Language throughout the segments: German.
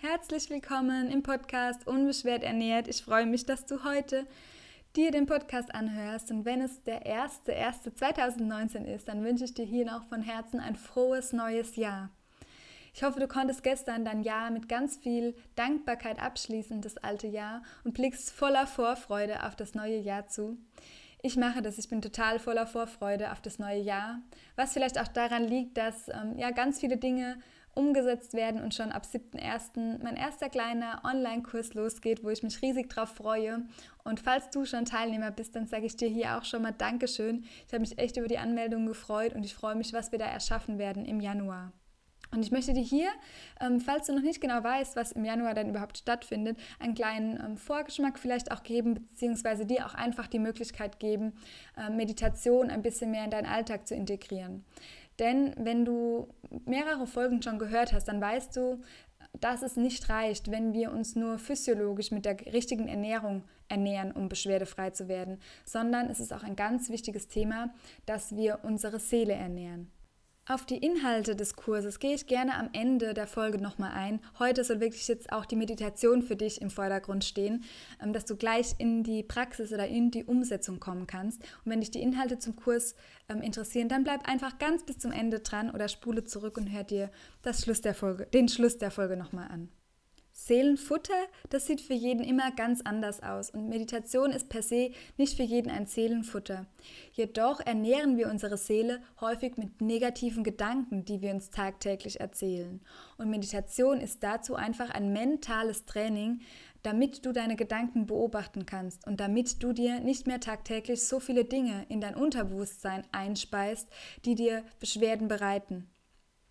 Herzlich willkommen im Podcast Unbeschwert ernährt. Ich freue mich, dass du heute dir den Podcast anhörst. Und wenn es der 1.1.2019 ist, dann wünsche ich dir hier noch von Herzen ein frohes neues Jahr. Ich hoffe, du konntest gestern dein Jahr mit ganz viel Dankbarkeit abschließen, das alte Jahr, und blickst voller Vorfreude auf das neue Jahr zu. Ich mache das, ich bin total voller Vorfreude auf das neue Jahr, was vielleicht auch daran liegt, dass ähm, ja ganz viele Dinge umgesetzt werden und schon ab 7.1. mein erster kleiner Online-Kurs losgeht, wo ich mich riesig drauf freue. Und falls du schon Teilnehmer bist, dann sage ich dir hier auch schon mal Dankeschön. Ich habe mich echt über die Anmeldung gefreut und ich freue mich, was wir da erschaffen werden im Januar. Und ich möchte dir hier, ähm, falls du noch nicht genau weißt, was im Januar dann überhaupt stattfindet, einen kleinen ähm, Vorgeschmack vielleicht auch geben, beziehungsweise dir auch einfach die Möglichkeit geben, äh, Meditation ein bisschen mehr in deinen Alltag zu integrieren. Denn wenn du mehrere Folgen schon gehört hast, dann weißt du, dass es nicht reicht, wenn wir uns nur physiologisch mit der richtigen Ernährung ernähren, um beschwerdefrei zu werden, sondern es ist auch ein ganz wichtiges Thema, dass wir unsere Seele ernähren. Auf die Inhalte des Kurses gehe ich gerne am Ende der Folge nochmal ein. Heute soll wirklich jetzt auch die Meditation für dich im Vordergrund stehen, ähm, dass du gleich in die Praxis oder in die Umsetzung kommen kannst. Und wenn dich die Inhalte zum Kurs ähm, interessieren, dann bleib einfach ganz bis zum Ende dran oder spule zurück und hör dir Schluss Folge, den Schluss der Folge nochmal an. Seelenfutter, das sieht für jeden immer ganz anders aus und Meditation ist per se nicht für jeden ein Seelenfutter. Jedoch ernähren wir unsere Seele häufig mit negativen Gedanken, die wir uns tagtäglich erzählen. Und Meditation ist dazu einfach ein mentales Training, damit du deine Gedanken beobachten kannst und damit du dir nicht mehr tagtäglich so viele Dinge in dein Unterbewusstsein einspeist, die dir Beschwerden bereiten.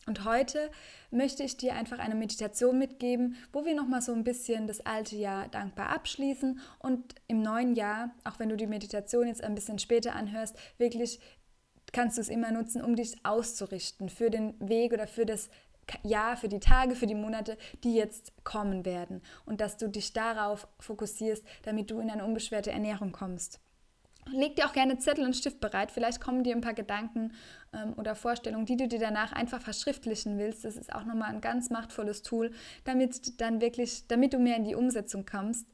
Und heute möchte ich dir einfach eine Meditation mitgeben, wo wir nochmal so ein bisschen das alte Jahr dankbar abschließen und im neuen Jahr, auch wenn du die Meditation jetzt ein bisschen später anhörst, wirklich kannst du es immer nutzen, um dich auszurichten für den Weg oder für das Jahr, für die Tage, für die Monate, die jetzt kommen werden. Und dass du dich darauf fokussierst, damit du in eine unbeschwerte Ernährung kommst. Leg dir auch gerne Zettel und Stift bereit. Vielleicht kommen dir ein paar Gedanken ähm, oder Vorstellungen, die du dir danach einfach verschriftlichen willst. Das ist auch nochmal ein ganz machtvolles Tool, damit dann wirklich, damit du mehr in die Umsetzung kommst.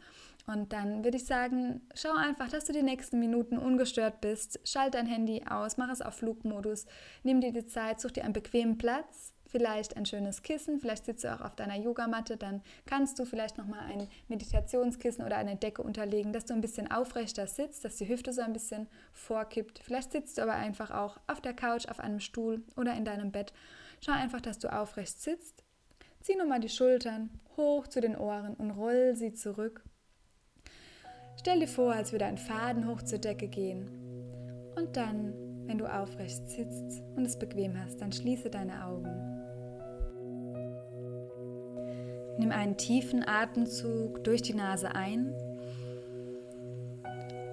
Und dann würde ich sagen, schau einfach, dass du die nächsten Minuten ungestört bist. Schalt dein Handy aus, mach es auf Flugmodus, nimm dir die Zeit, such dir einen bequemen Platz vielleicht ein schönes Kissen, vielleicht sitzt du auch auf deiner Yogamatte, dann kannst du vielleicht nochmal ein Meditationskissen oder eine Decke unterlegen, dass du ein bisschen aufrechter sitzt, dass die Hüfte so ein bisschen vorkippt. Vielleicht sitzt du aber einfach auch auf der Couch, auf einem Stuhl oder in deinem Bett. Schau einfach, dass du aufrecht sitzt. Zieh nochmal die Schultern hoch zu den Ohren und roll sie zurück. Stell dir vor, als würde ein Faden hoch zur Decke gehen. Und dann, wenn du aufrecht sitzt und es bequem hast, dann schließe deine Augen. Nimm einen tiefen Atemzug durch die Nase ein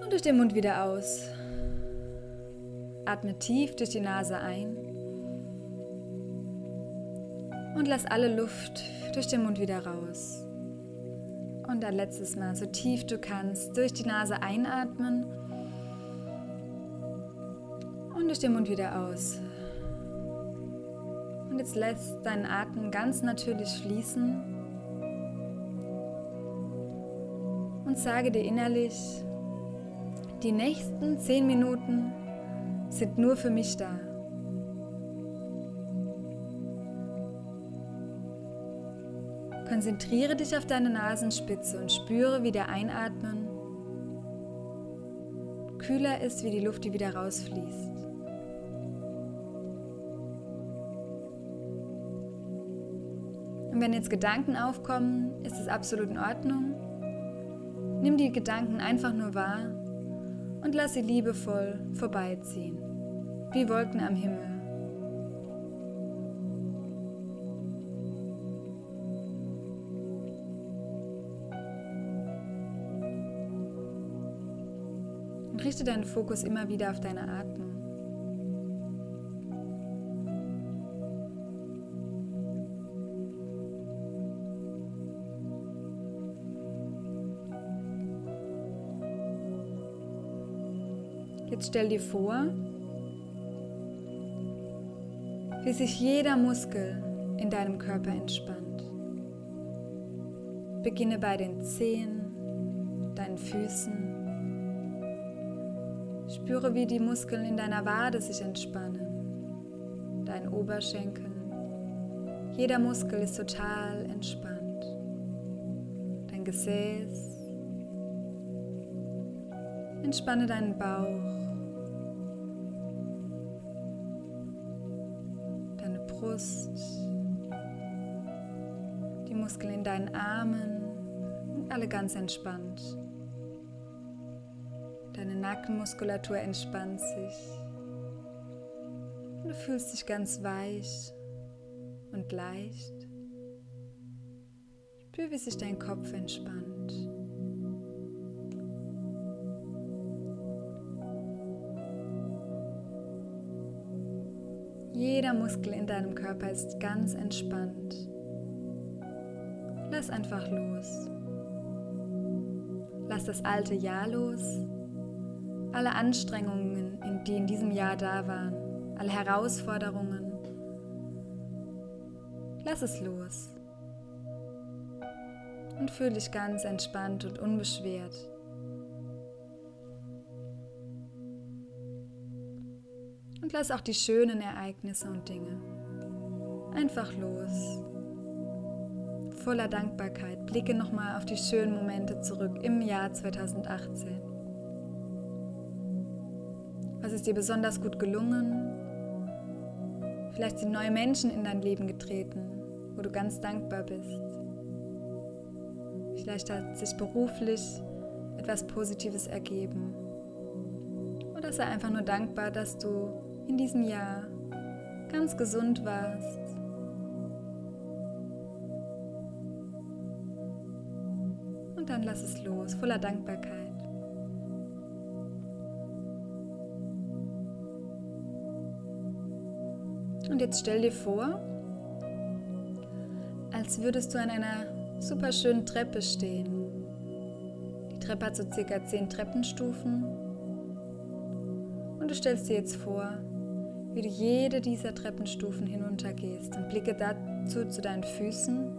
und durch den Mund wieder aus. Atme tief durch die Nase ein und lass alle Luft durch den Mund wieder raus. Und ein letztes Mal, so tief du kannst, durch die Nase einatmen und durch den Mund wieder aus. Und jetzt lässt deinen Atem ganz natürlich fließen und sage dir innerlich, die nächsten zehn Minuten sind nur für mich da. Konzentriere dich auf deine Nasenspitze und spüre, wie der Einatmen kühler ist, wie die Luft, die wieder rausfließt. Und wenn jetzt Gedanken aufkommen, ist es absolut in Ordnung. Nimm die Gedanken einfach nur wahr und lass sie liebevoll vorbeiziehen, wie Wolken am Himmel. Und richte deinen Fokus immer wieder auf deine Atmung. Jetzt stell dir vor, wie sich jeder Muskel in deinem Körper entspannt. Beginne bei den Zehen, deinen Füßen. Spüre, wie die Muskeln in deiner Wade sich entspannen, deinen Oberschenkeln. Jeder Muskel ist total entspannt. Dein Gesäß. Entspanne deinen Bauch. Brust. Die Muskeln in deinen Armen. Alle ganz entspannt. Deine Nackenmuskulatur entspannt sich. du fühlst dich ganz weich und leicht. Spür, wie sich dein Kopf entspannt. Jeder Muskel in deinem Körper ist ganz entspannt. Lass einfach los. Lass das alte Jahr los alle Anstrengungen, die in diesem Jahr da waren, alle Herausforderungen. Lass es los und fühle dich ganz entspannt und unbeschwert. Und lass auch die schönen Ereignisse und Dinge einfach los. Voller Dankbarkeit blicke nochmal auf die schönen Momente zurück im Jahr 2018. Was ist dir besonders gut gelungen? Vielleicht sind neue Menschen in dein Leben getreten, wo du ganz dankbar bist. Vielleicht hat sich beruflich etwas Positives ergeben. Oder sei einfach nur dankbar, dass du in diesem Jahr ganz gesund warst. Und dann lass es los, voller Dankbarkeit. Und jetzt stell dir vor, als würdest du an einer super schönen Treppe stehen. Die Treppe hat so circa zehn Treppenstufen. Und du stellst dir jetzt vor, wie du jede dieser Treppenstufen hinuntergehst und blicke dazu zu deinen Füßen.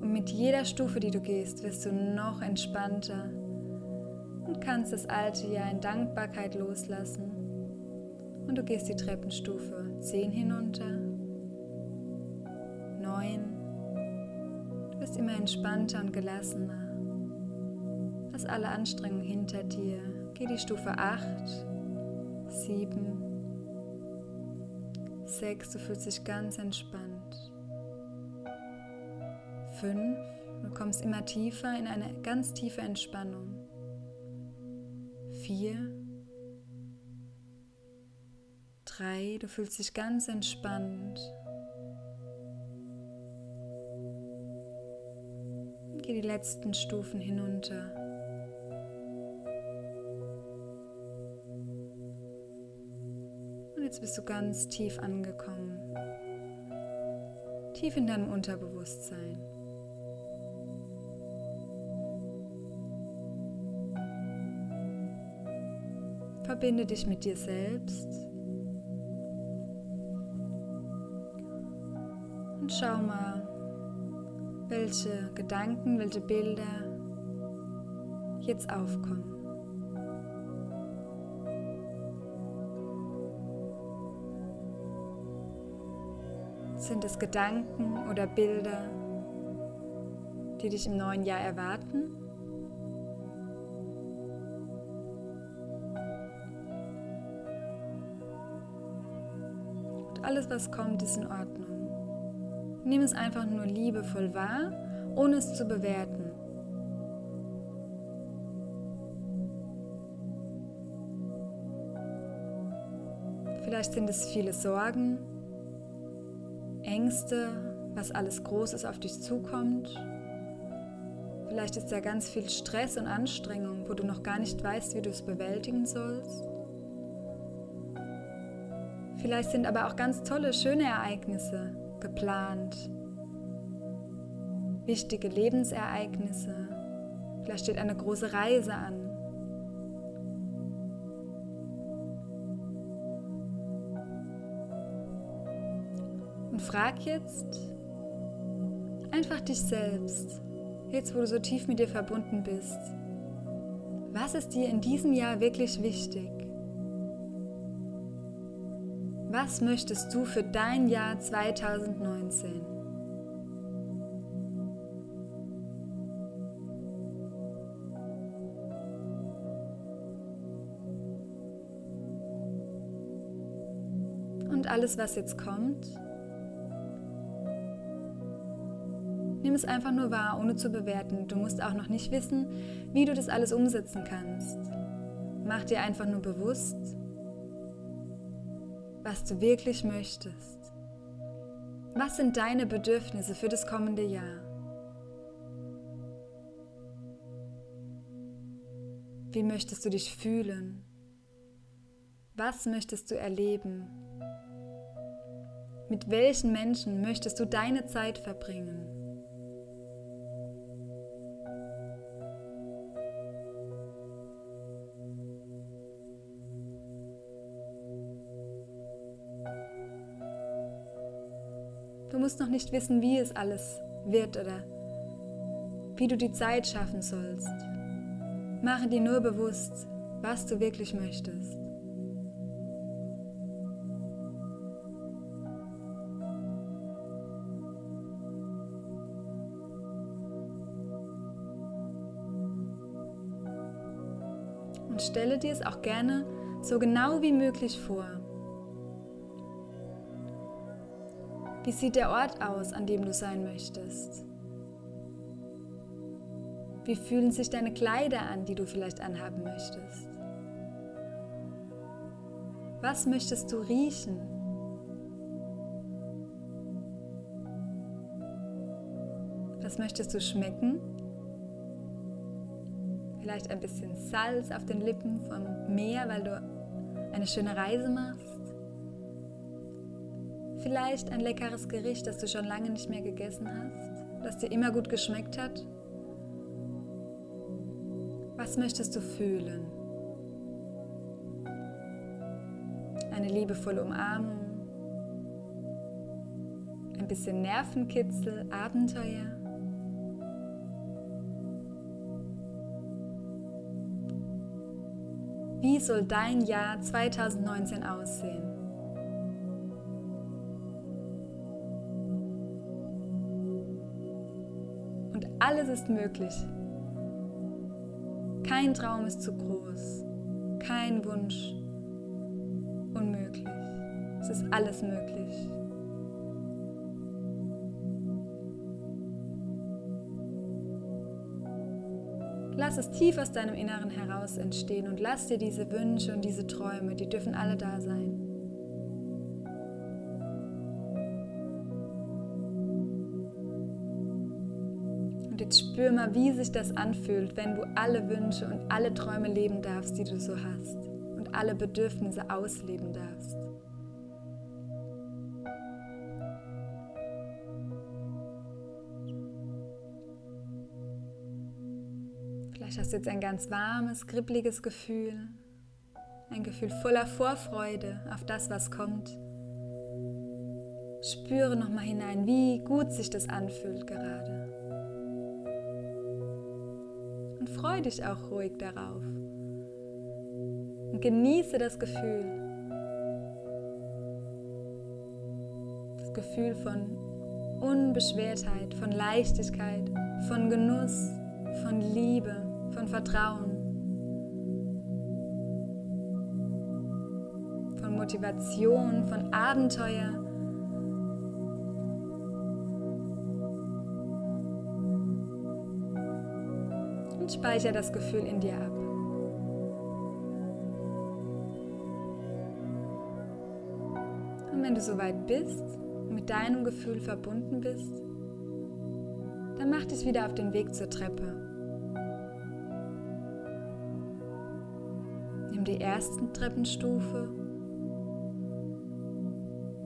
Und mit jeder Stufe, die du gehst, wirst du noch entspannter und kannst das alte Jahr in Dankbarkeit loslassen. Und du gehst die Treppenstufe 10 hinunter, 9. Du bist immer entspannter und gelassener. Lass alle Anstrengungen hinter dir. Geh die Stufe 8, 7, 6. Du fühlst dich ganz entspannt. 5. Du kommst immer tiefer in eine ganz tiefe Entspannung. 4. drei, du fühlst dich ganz entspannt. Geh die letzten Stufen hinunter. Jetzt bist du ganz tief angekommen. Tief in deinem Unterbewusstsein. Verbinde dich mit dir selbst Und schau mal, welche Gedanken, welche Bilder jetzt aufkommen. Sind es Gedanken oder Bilder, die dich im neuen Jahr erwarten? Und alles, was kommt, ist in Ordnung. Nimm es einfach nur liebevoll wahr, ohne es zu bewerten. Vielleicht sind es viele Sorgen, Ängste, was alles Großes auf dich zukommt. Vielleicht ist da ganz viel Stress und Anstrengung, wo du noch gar nicht weißt, wie du es bewältigen sollst. Vielleicht sind aber auch ganz tolle, schöne Ereignisse, geplant. Wichtige Lebensereignisse. Vielleicht steht eine große Reise an. Frag jetzt einfach dich selbst, jetzt wo du so tief mit dir verbunden bist, was ist dir in diesem Jahr wirklich wichtig? Was möchtest du für dein Jahr 2019? Und alles, was jetzt kommt, nimm es einfach nur wahr, ohne zu bewerten. Du musst auch noch nicht wissen, wie du das alles umsetzen kannst. Mach dir einfach nur bewusst, was du wirklich möchtest. Was sind deine Bedürfnisse für das kommende Jahr? Wie möchtest du dich fühlen? Was möchtest du erleben? Mit welchen Menschen möchtest du deine Zeit verbringen? Musst noch nicht wissen, wie es alles wird oder wie du die Zeit schaffen sollst. Mache dir nur bewusst, was du wirklich möchtest. Und stelle dir es auch gerne so genau wie möglich vor. Wie sieht der Ort aus, an dem du sein möchtest? Wie fühlen sich deine Kleider an, die du vielleicht anhaben möchtest? Was möchtest du riechen? Was möchtest du schmecken? Vielleicht ein bisschen Salz auf den Lippen vom Meer, weil du eine schöne Reise machst? Vielleicht ein leckeres Gericht, das du schon lange nicht mehr gegessen hast, das dir immer gut geschmeckt hat? Was möchtest du fühlen? Eine liebevolle Umarmung? Ein bisschen Nervenkitzel, Abenteuer? Wie soll dein Jahr 2019 aussehen? Alles ist möglich. Kein Traum ist zu groß, kein Wunsch unmöglich. Es ist alles möglich. Lass es tief aus deinem Inneren heraus entstehen und lass dir diese Wünsche und diese Träume, die dürfen alle da sein. Mal, wie sich das anfühlt, wenn du alle Wünsche und alle Träume leben darfst, die du so hast. Und alle Bedürfnisse ausleben darfst. Vielleicht hast du jetzt ein ganz warmes, kribbliges Gefühl. Ein Gefühl voller Vorfreude auf das, was kommt. Spüre nochmal hinein, wie gut sich das anfühlt gerade. Und freu dich auch ruhig darauf. Und genieße das Gefühl. Das Gefühl von Unbeschwertheit, von Leichtigkeit, von Genuss, von Liebe, von Vertrauen, von Motivation, von Abenteuer und speichere das Gefühl in dir ab. Und wenn du soweit bist mit deinem Gefühl verbunden bist, dann mach dich wieder auf den Weg zur Treppe. Nimm die erste Treppenstufe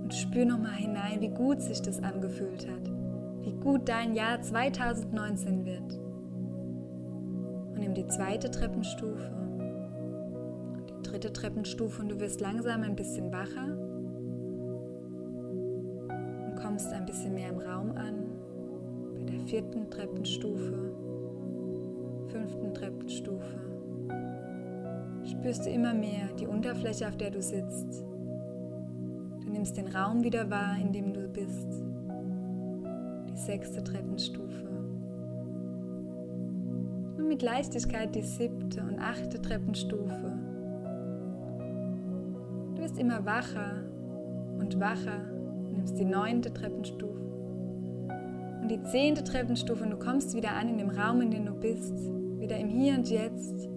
und spür nochmal hinein, wie gut sich das angefühlt hat, wie gut dein Jahr 2019 wird nimm die zweite Treppenstufe, die dritte Treppenstufe und du wirst langsam ein bisschen wacher und kommst ein bisschen mehr im Raum an, bei der vierten Treppenstufe, fünften Treppenstufe. Spürst du immer mehr die Unterfläche, auf der du sitzt. Du nimmst den Raum wieder wahr, in dem du bist. Die sechste Treppenstufe. Mit Leichtigkeit die siebte und achte Treppenstufe. Du wirst immer wacher und wacher, nimmst die neunte Treppenstufe und die zehnte Treppenstufe und du kommst wieder an in dem Raum, in dem du bist, wieder im Hier und Jetzt.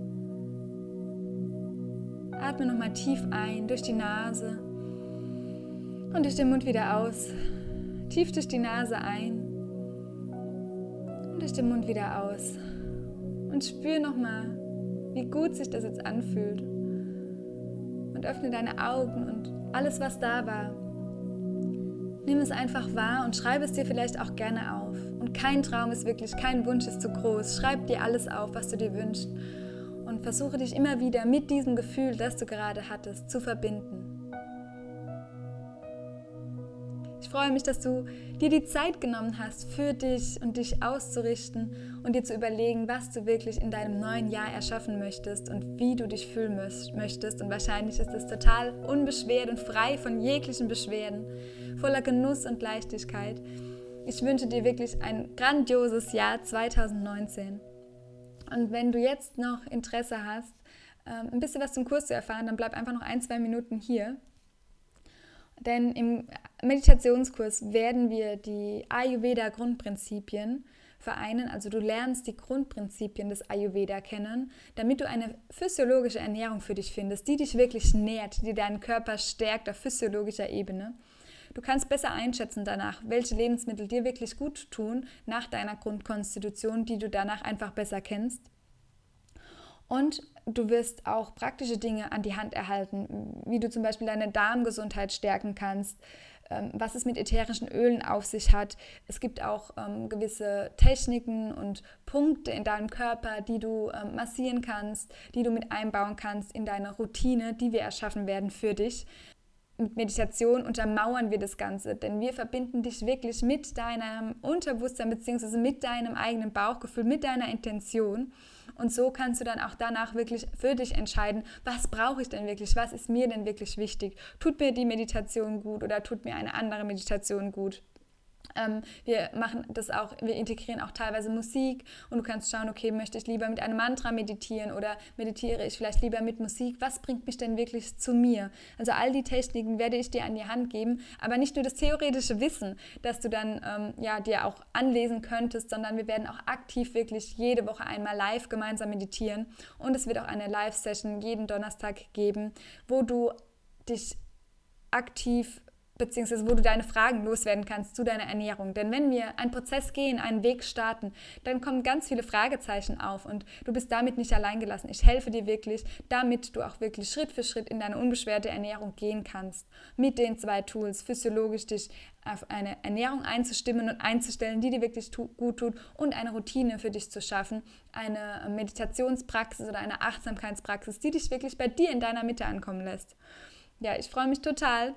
Atme nochmal tief ein durch die Nase und durch den Mund wieder aus. Tief durch die Nase ein und durch den Mund wieder aus. Und spür nochmal, wie gut sich das jetzt anfühlt. Und öffne deine Augen und alles, was da war, Nimm es einfach wahr und schreibe es dir vielleicht auch gerne auf. Und kein Traum ist wirklich, kein Wunsch ist zu groß. Schreib dir alles auf, was du dir wünschst. Und versuche dich immer wieder mit diesem Gefühl, das du gerade hattest, zu verbinden. Freue mich, dass du dir die Zeit genommen hast, für dich und dich auszurichten und dir zu überlegen, was du wirklich in deinem neuen Jahr erschaffen möchtest und wie du dich fühlen möchtest. Und wahrscheinlich ist es total unbeschwert und frei von jeglichen Beschwerden voller Genuss und Leichtigkeit. Ich wünsche dir wirklich ein grandioses Jahr 2019. Und wenn du jetzt noch Interesse hast, ähm, ein bisschen was zum Kurs zu erfahren, dann bleib einfach noch ein, zwei Minuten hier. Denn im Meditationskurs werden wir die Ayurveda-Grundprinzipien vereinen. Also du lernst die Grundprinzipien des Ayurveda kennen, damit du eine physiologische Ernährung für dich findest, die dich wirklich nährt, die deinen Körper stärkt auf physiologischer Ebene. Du kannst besser einschätzen danach, welche Lebensmittel dir wirklich gut tun nach deiner Grundkonstitution, die du danach einfach besser kennst. Und du wirst auch praktische Dinge an die Hand erhalten, wie du zum Beispiel deine Darmgesundheit stärken kannst, was es mit ätherischen Ölen auf sich hat. Es gibt auch ähm, gewisse Techniken und Punkte in deinem Körper, die du ähm, massieren kannst, die du mit einbauen kannst in deine Routine, die wir erschaffen werden für dich mit Meditation untermauern wir das Ganze, denn wir verbinden dich wirklich mit deinem Unterbewusstsein bzw. mit deinem eigenen Bauchgefühl, mit deiner Intention. Und so kannst du dann auch danach wirklich für dich entscheiden, was brauche ich denn wirklich, was ist mir denn wirklich wichtig. Tut mir die Meditation gut oder tut mir eine andere Meditation gut? Ähm, wir machen das auch, wir integrieren auch teilweise Musik und du kannst schauen, okay, möchte ich lieber mit einem Mantra meditieren oder meditiere ich vielleicht lieber mit Musik? Was bringt mich denn wirklich zu mir? Also all die Techniken werde ich dir an die Hand geben, aber nicht nur das theoretische Wissen, das du dann ähm, ja dir auch anlesen könntest, sondern wir werden auch aktiv wirklich jede Woche einmal live gemeinsam meditieren und es wird auch eine Live-Session jeden Donnerstag geben, wo du dich aktiv beziehungsweise wo du deine Fragen loswerden kannst zu deiner Ernährung. Denn wenn wir einen Prozess gehen, einen Weg starten, dann kommen ganz viele Fragezeichen auf und du bist damit nicht allein gelassen. Ich helfe dir wirklich, damit du auch wirklich Schritt für Schritt in deine unbeschwerte Ernährung gehen kannst. Mit den zwei Tools, physiologisch dich auf eine Ernährung einzustimmen und einzustellen, die dir wirklich tu gut tut und eine Routine für dich zu schaffen, eine Meditationspraxis oder eine Achtsamkeitspraxis, die dich wirklich bei dir in deiner Mitte ankommen lässt. Ja, ich freue mich total,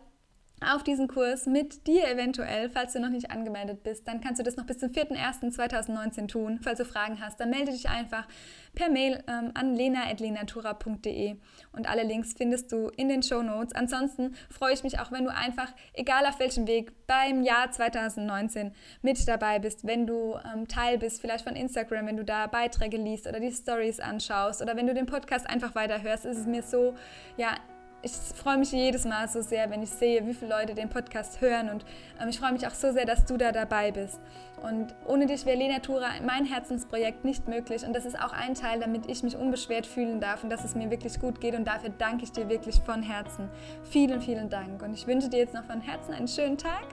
auf diesen Kurs mit dir eventuell, falls du noch nicht angemeldet bist. Dann kannst du das noch bis zum 4.1.2019 tun. Falls du Fragen hast, dann melde dich einfach per Mail ähm, an lena.lenatura.de und alle Links findest du in den Show Notes. Ansonsten freue ich mich auch, wenn du einfach, egal auf welchem Weg, beim Jahr 2019 mit dabei bist, wenn du ähm, Teil bist, vielleicht von Instagram, wenn du da Beiträge liest oder die Stories anschaust oder wenn du den Podcast einfach weiterhörst, ist es mir so, ja, ich freue mich jedes Mal so sehr, wenn ich sehe, wie viele Leute den Podcast hören und ähm, ich freue mich auch so sehr, dass du da dabei bist. Und ohne dich wäre Lenatura mein Herzensprojekt nicht möglich und das ist auch ein Teil, damit ich mich unbeschwert fühlen darf und dass es mir wirklich gut geht und dafür danke ich dir wirklich von Herzen. Vielen, vielen Dank und ich wünsche dir jetzt noch von Herzen einen schönen Tag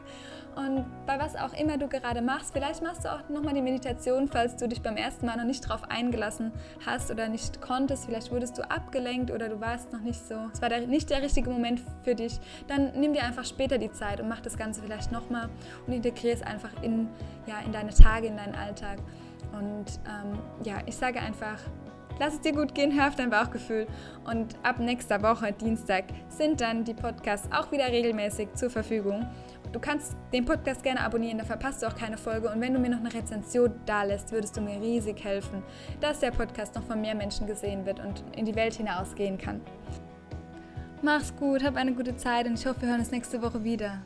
und bei was auch immer du gerade machst, vielleicht machst du auch nochmal die Meditation, falls du dich beim ersten Mal noch nicht drauf eingelassen hast oder nicht konntest. Vielleicht wurdest du abgelenkt oder du warst noch nicht so. Es war der, nicht der richtige Moment für dich. Dann nimm dir einfach später die Zeit und mach das Ganze vielleicht nochmal und integriere es einfach in, ja, in deine Tage, in deinen Alltag. Und ähm, ja, ich sage einfach, Lass es dir gut gehen, hör auf dein Bauchgefühl. Und ab nächster Woche, Dienstag, sind dann die Podcasts auch wieder regelmäßig zur Verfügung. Du kannst den Podcast gerne abonnieren, da verpasst du auch keine Folge. Und wenn du mir noch eine Rezension da lässt, würdest du mir riesig helfen, dass der Podcast noch von mehr Menschen gesehen wird und in die Welt hinausgehen kann. Mach's gut, hab eine gute Zeit und ich hoffe, wir hören uns nächste Woche wieder.